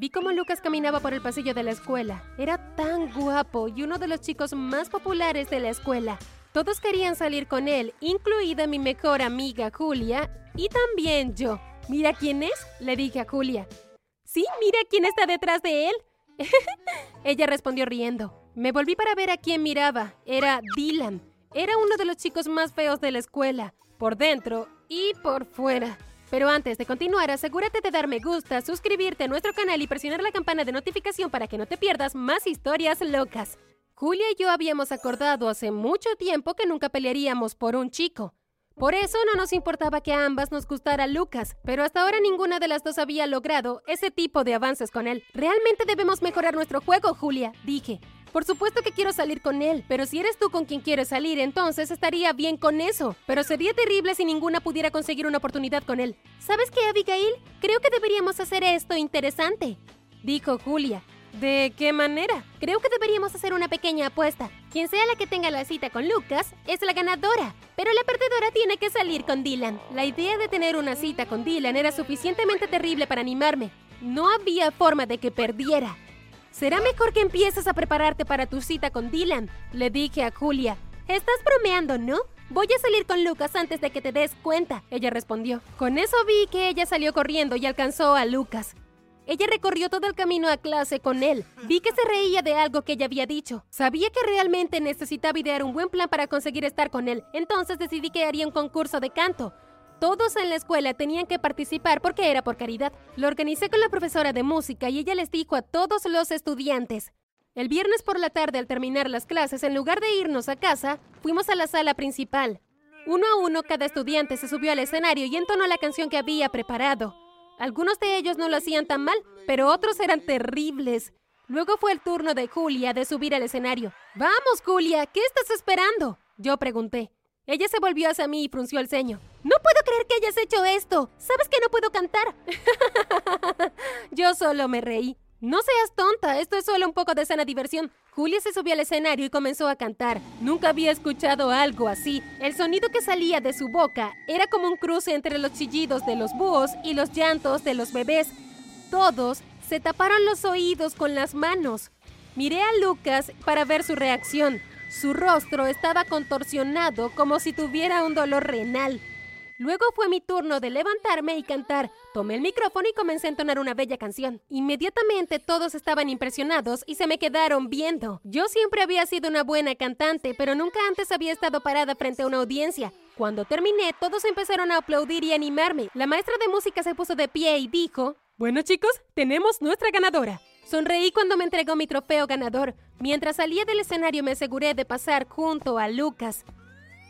Vi cómo Lucas caminaba por el pasillo de la escuela. Era tan guapo y uno de los chicos más populares de la escuela. Todos querían salir con él, incluida mi mejor amiga Julia y también yo. ¿Mira quién es? Le dije a Julia. Sí, mira quién está detrás de él. Ella respondió riendo. Me volví para ver a quién miraba. Era Dylan. Era uno de los chicos más feos de la escuela, por dentro y por fuera. Pero antes de continuar, asegúrate de dar me gusta, suscribirte a nuestro canal y presionar la campana de notificación para que no te pierdas más historias locas. Julia y yo habíamos acordado hace mucho tiempo que nunca pelearíamos por un chico. Por eso no nos importaba que a ambas nos gustara Lucas, pero hasta ahora ninguna de las dos había logrado ese tipo de avances con él. Realmente debemos mejorar nuestro juego, Julia, dije. Por supuesto que quiero salir con él, pero si eres tú con quien quieres salir, entonces estaría bien con eso. Pero sería terrible si ninguna pudiera conseguir una oportunidad con él. ¿Sabes qué, Abigail? Creo que deberíamos hacer esto interesante, dijo Julia. ¿De qué manera? Creo que deberíamos hacer una pequeña apuesta. Quien sea la que tenga la cita con Lucas es la ganadora, pero la perdedora tiene que salir con Dylan. La idea de tener una cita con Dylan era suficientemente terrible para animarme. No había forma de que perdiera. Será mejor que empieces a prepararte para tu cita con Dylan, le dije a Julia. Estás bromeando, ¿no? Voy a salir con Lucas antes de que te des cuenta, ella respondió. Con eso vi que ella salió corriendo y alcanzó a Lucas. Ella recorrió todo el camino a clase con él. Vi que se reía de algo que ella había dicho. Sabía que realmente necesitaba idear un buen plan para conseguir estar con él. Entonces decidí que haría un concurso de canto. Todos en la escuela tenían que participar porque era por caridad. Lo organicé con la profesora de música y ella les dijo a todos los estudiantes. El viernes por la tarde, al terminar las clases, en lugar de irnos a casa, fuimos a la sala principal. Uno a uno, cada estudiante se subió al escenario y entonó la canción que había preparado. Algunos de ellos no lo hacían tan mal, pero otros eran terribles. Luego fue el turno de Julia de subir al escenario. Vamos, Julia, ¿qué estás esperando? Yo pregunté. Ella se volvió hacia mí y frunció el ceño. No puedo creer que hayas hecho esto. ¿Sabes que no puedo cantar? Yo solo me reí. No seas tonta, esto es solo un poco de sana diversión. Julia se subió al escenario y comenzó a cantar. Nunca había escuchado algo así. El sonido que salía de su boca era como un cruce entre los chillidos de los búhos y los llantos de los bebés. Todos se taparon los oídos con las manos. Miré a Lucas para ver su reacción. Su rostro estaba contorsionado como si tuviera un dolor renal. Luego fue mi turno de levantarme y cantar. Tomé el micrófono y comencé a entonar una bella canción. Inmediatamente todos estaban impresionados y se me quedaron viendo. Yo siempre había sido una buena cantante, pero nunca antes había estado parada frente a una audiencia. Cuando terminé, todos empezaron a aplaudir y animarme. La maestra de música se puso de pie y dijo, Bueno chicos, tenemos nuestra ganadora. Sonreí cuando me entregó mi trofeo ganador. Mientras salía del escenario me aseguré de pasar junto a Lucas.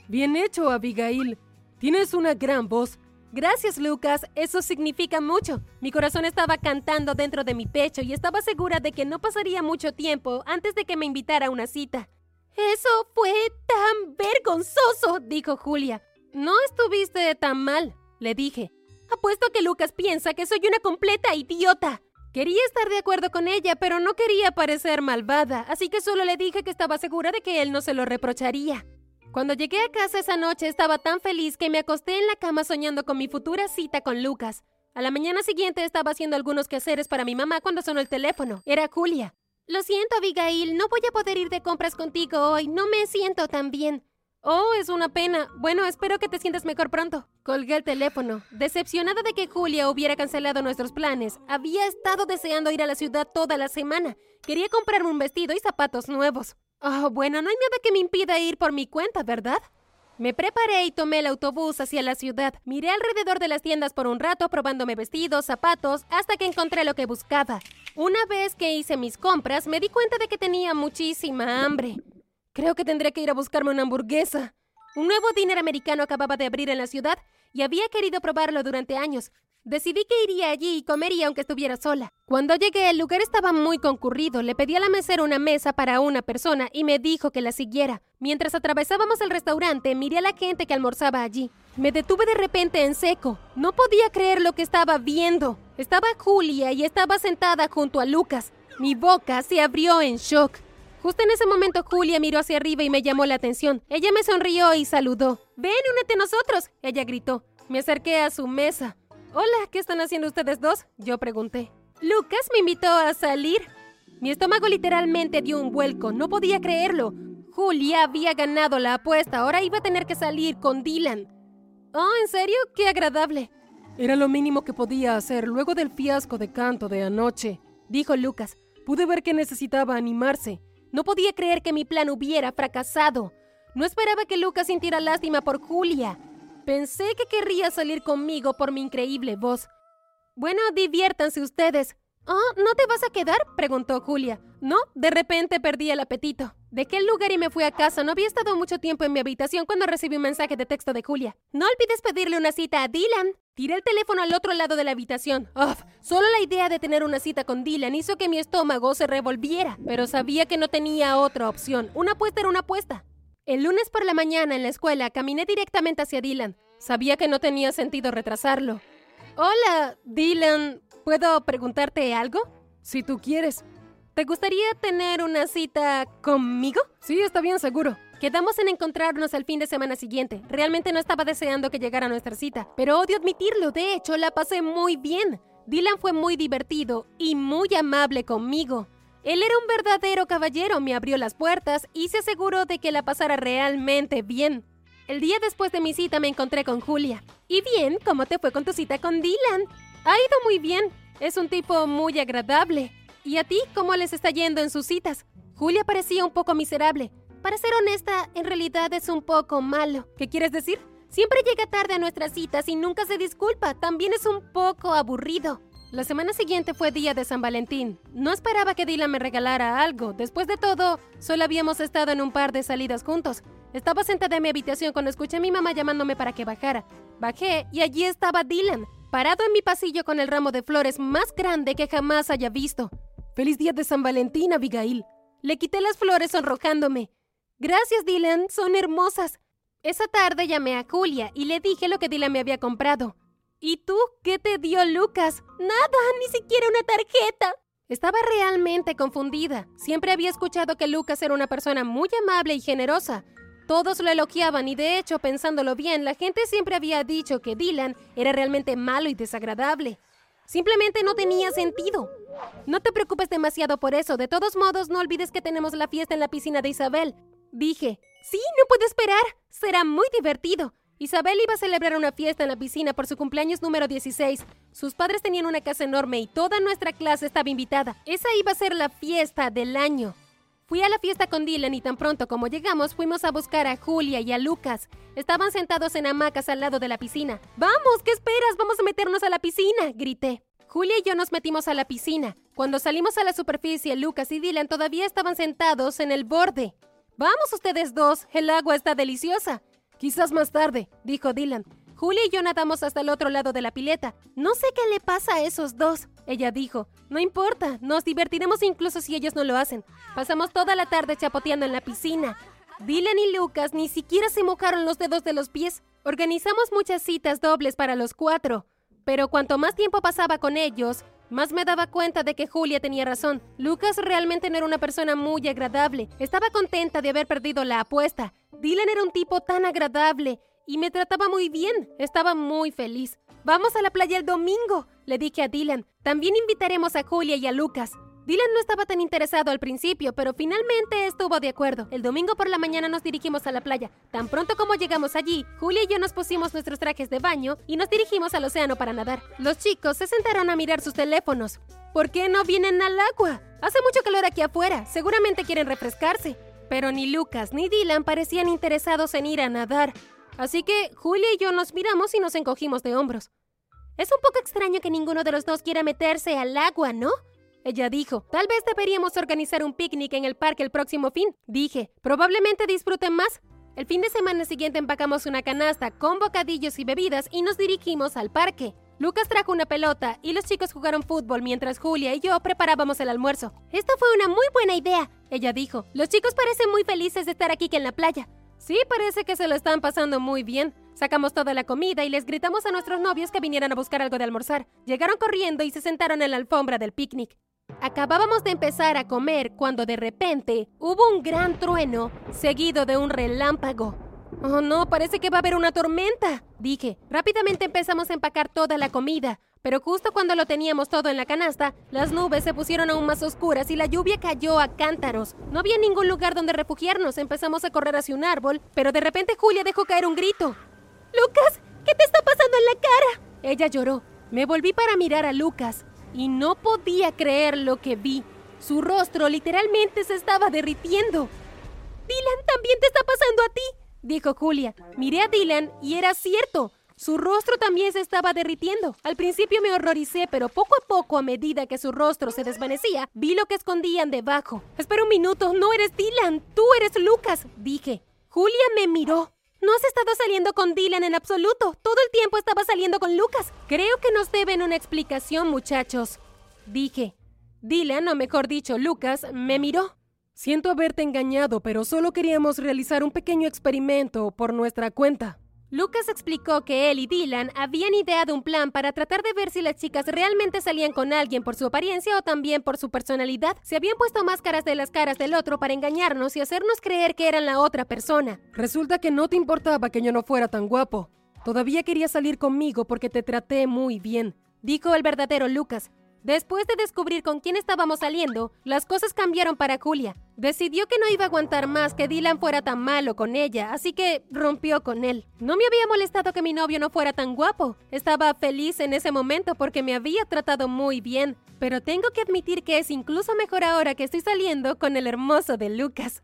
Bien hecho, Abigail. Tienes una gran voz. Gracias, Lucas. Eso significa mucho. Mi corazón estaba cantando dentro de mi pecho y estaba segura de que no pasaría mucho tiempo antes de que me invitara a una cita. Eso fue tan vergonzoso, dijo Julia. No estuviste tan mal, le dije. Apuesto que Lucas piensa que soy una completa idiota. Quería estar de acuerdo con ella, pero no quería parecer malvada, así que solo le dije que estaba segura de que él no se lo reprocharía. Cuando llegué a casa esa noche estaba tan feliz que me acosté en la cama soñando con mi futura cita con Lucas. A la mañana siguiente estaba haciendo algunos quehaceres para mi mamá cuando sonó el teléfono. Era Julia. Lo siento, Abigail, no voy a poder ir de compras contigo hoy. No me siento tan bien. Oh, es una pena. Bueno, espero que te sientas mejor pronto. Colgué el teléfono. Decepcionada de que Julia hubiera cancelado nuestros planes, había estado deseando ir a la ciudad toda la semana. Quería comprarme un vestido y zapatos nuevos. Oh, bueno, no hay nada que me impida ir por mi cuenta, ¿verdad? Me preparé y tomé el autobús hacia la ciudad. Miré alrededor de las tiendas por un rato probándome vestidos, zapatos, hasta que encontré lo que buscaba. Una vez que hice mis compras, me di cuenta de que tenía muchísima hambre. Creo que tendré que ir a buscarme una hamburguesa. Un nuevo diner americano acababa de abrir en la ciudad y había querido probarlo durante años, Decidí que iría allí y comería aunque estuviera sola. Cuando llegué, el lugar estaba muy concurrido. Le pedí a la mesera una mesa para una persona y me dijo que la siguiera. Mientras atravesábamos el restaurante, miré a la gente que almorzaba allí. Me detuve de repente en seco. No podía creer lo que estaba viendo. Estaba Julia y estaba sentada junto a Lucas. Mi boca se abrió en shock. Justo en ese momento Julia miró hacia arriba y me llamó la atención. Ella me sonrió y saludó. Ven, únete a nosotros, ella gritó. Me acerqué a su mesa. Hola, ¿qué están haciendo ustedes dos? Yo pregunté. Lucas me invitó a salir. Mi estómago literalmente dio un vuelco, no podía creerlo. Julia había ganado la apuesta, ahora iba a tener que salir con Dylan. Oh, ¿en serio? Qué agradable. Era lo mínimo que podía hacer luego del fiasco de canto de anoche, dijo Lucas. Pude ver que necesitaba animarse. No podía creer que mi plan hubiera fracasado. No esperaba que Lucas sintiera lástima por Julia. Pensé que querría salir conmigo por mi increíble voz. Bueno, diviértanse ustedes. Oh, ¿no te vas a quedar? preguntó Julia. No, de repente perdí el apetito. Dejé el lugar y me fui a casa. No había estado mucho tiempo en mi habitación cuando recibí un mensaje de texto de Julia. No olvides pedirle una cita a Dylan. Tiré el teléfono al otro lado de la habitación. Uf, solo la idea de tener una cita con Dylan hizo que mi estómago se revolviera, pero sabía que no tenía otra opción. Una apuesta era una apuesta. El lunes por la mañana en la escuela caminé directamente hacia Dylan. Sabía que no tenía sentido retrasarlo. Hola, Dylan. ¿Puedo preguntarte algo? Si tú quieres. ¿Te gustaría tener una cita conmigo? Sí, está bien, seguro. Quedamos en encontrarnos el fin de semana siguiente. Realmente no estaba deseando que llegara nuestra cita, pero odio admitirlo. De hecho, la pasé muy bien. Dylan fue muy divertido y muy amable conmigo. Él era un verdadero caballero, me abrió las puertas y se aseguró de que la pasara realmente bien. El día después de mi cita me encontré con Julia. ¿Y bien? ¿Cómo te fue con tu cita con Dylan? Ha ido muy bien. Es un tipo muy agradable. ¿Y a ti cómo les está yendo en sus citas? Julia parecía un poco miserable. Para ser honesta, en realidad es un poco malo. ¿Qué quieres decir? Siempre llega tarde a nuestras citas y nunca se disculpa. También es un poco aburrido. La semana siguiente fue día de San Valentín. No esperaba que Dylan me regalara algo. Después de todo, solo habíamos estado en un par de salidas juntos. Estaba sentada en mi habitación cuando escuché a mi mamá llamándome para que bajara. Bajé y allí estaba Dylan, parado en mi pasillo con el ramo de flores más grande que jamás haya visto. ¡Feliz día de San Valentín, Abigail! Le quité las flores sonrojándome. Gracias, Dylan, son hermosas. Esa tarde llamé a Julia y le dije lo que Dylan me había comprado. ¿Y tú qué te dio Lucas? Nada, ni siquiera una tarjeta. Estaba realmente confundida. Siempre había escuchado que Lucas era una persona muy amable y generosa. Todos lo elogiaban y de hecho, pensándolo bien, la gente siempre había dicho que Dylan era realmente malo y desagradable. Simplemente no tenía sentido. No te preocupes demasiado por eso. De todos modos, no olvides que tenemos la fiesta en la piscina de Isabel. Dije, sí, no puedo esperar. Será muy divertido. Isabel iba a celebrar una fiesta en la piscina por su cumpleaños número 16. Sus padres tenían una casa enorme y toda nuestra clase estaba invitada. Esa iba a ser la fiesta del año. Fui a la fiesta con Dylan y tan pronto como llegamos fuimos a buscar a Julia y a Lucas. Estaban sentados en hamacas al lado de la piscina. ¡Vamos! ¿Qué esperas? ¡Vamos a meternos a la piscina! grité. Julia y yo nos metimos a la piscina. Cuando salimos a la superficie, Lucas y Dylan todavía estaban sentados en el borde. Vamos ustedes dos, el agua está deliciosa. Quizás más tarde, dijo Dylan. Julia y yo nadamos hasta el otro lado de la pileta. No sé qué le pasa a esos dos, ella dijo. No importa, nos divertiremos incluso si ellos no lo hacen. Pasamos toda la tarde chapoteando en la piscina. Dylan y Lucas ni siquiera se mojaron los dedos de los pies. Organizamos muchas citas dobles para los cuatro. Pero cuanto más tiempo pasaba con ellos, más me daba cuenta de que Julia tenía razón. Lucas realmente no era una persona muy agradable. Estaba contenta de haber perdido la apuesta. Dylan era un tipo tan agradable y me trataba muy bien. Estaba muy feliz. Vamos a la playa el domingo, le dije a Dylan. También invitaremos a Julia y a Lucas. Dylan no estaba tan interesado al principio, pero finalmente estuvo de acuerdo. El domingo por la mañana nos dirigimos a la playa. Tan pronto como llegamos allí, Julia y yo nos pusimos nuestros trajes de baño y nos dirigimos al océano para nadar. Los chicos se sentaron a mirar sus teléfonos. ¿Por qué no vienen al agua? Hace mucho calor aquí afuera. Seguramente quieren refrescarse. Pero ni Lucas ni Dylan parecían interesados en ir a nadar. Así que Julia y yo nos miramos y nos encogimos de hombros. Es un poco extraño que ninguno de los dos quiera meterse al agua, ¿no? Ella dijo, tal vez deberíamos organizar un picnic en el parque el próximo fin. Dije, probablemente disfruten más. El fin de semana siguiente empacamos una canasta con bocadillos y bebidas y nos dirigimos al parque. Lucas trajo una pelota y los chicos jugaron fútbol mientras Julia y yo preparábamos el almuerzo. Esta fue una muy buena idea, ella dijo. Los chicos parecen muy felices de estar aquí que en la playa. Sí, parece que se lo están pasando muy bien. Sacamos toda la comida y les gritamos a nuestros novios que vinieran a buscar algo de almorzar. Llegaron corriendo y se sentaron en la alfombra del picnic. Acabábamos de empezar a comer cuando de repente hubo un gran trueno seguido de un relámpago. Oh no, parece que va a haber una tormenta, dije. Rápidamente empezamos a empacar toda la comida. Pero justo cuando lo teníamos todo en la canasta, las nubes se pusieron aún más oscuras y la lluvia cayó a cántaros. No había ningún lugar donde refugiarnos. Empezamos a correr hacia un árbol, pero de repente Julia dejó caer un grito. ¡Lucas! ¿Qué te está pasando en la cara? Ella lloró. Me volví para mirar a Lucas y no podía creer lo que vi. Su rostro literalmente se estaba derritiendo. Dylan, también te está pasando a ti, dijo Julia. Miré a Dylan y era cierto. Su rostro también se estaba derritiendo. Al principio me horroricé, pero poco a poco, a medida que su rostro se desvanecía, vi lo que escondían debajo. Espera un minuto, no eres Dylan, tú eres Lucas, dije. Julia me miró. No has estado saliendo con Dylan en absoluto. Todo el tiempo estaba saliendo con Lucas. Creo que nos deben una explicación, muchachos. Dije. Dylan, o mejor dicho, Lucas, me miró. Siento haberte engañado, pero solo queríamos realizar un pequeño experimento por nuestra cuenta. Lucas explicó que él y Dylan habían ideado un plan para tratar de ver si las chicas realmente salían con alguien por su apariencia o también por su personalidad. Se habían puesto máscaras de las caras del otro para engañarnos y hacernos creer que eran la otra persona. Resulta que no te importaba que yo no fuera tan guapo. Todavía querías salir conmigo porque te traté muy bien, dijo el verdadero Lucas. Después de descubrir con quién estábamos saliendo, las cosas cambiaron para Julia. Decidió que no iba a aguantar más que Dylan fuera tan malo con ella, así que rompió con él. No me había molestado que mi novio no fuera tan guapo. Estaba feliz en ese momento porque me había tratado muy bien, pero tengo que admitir que es incluso mejor ahora que estoy saliendo con el hermoso de Lucas.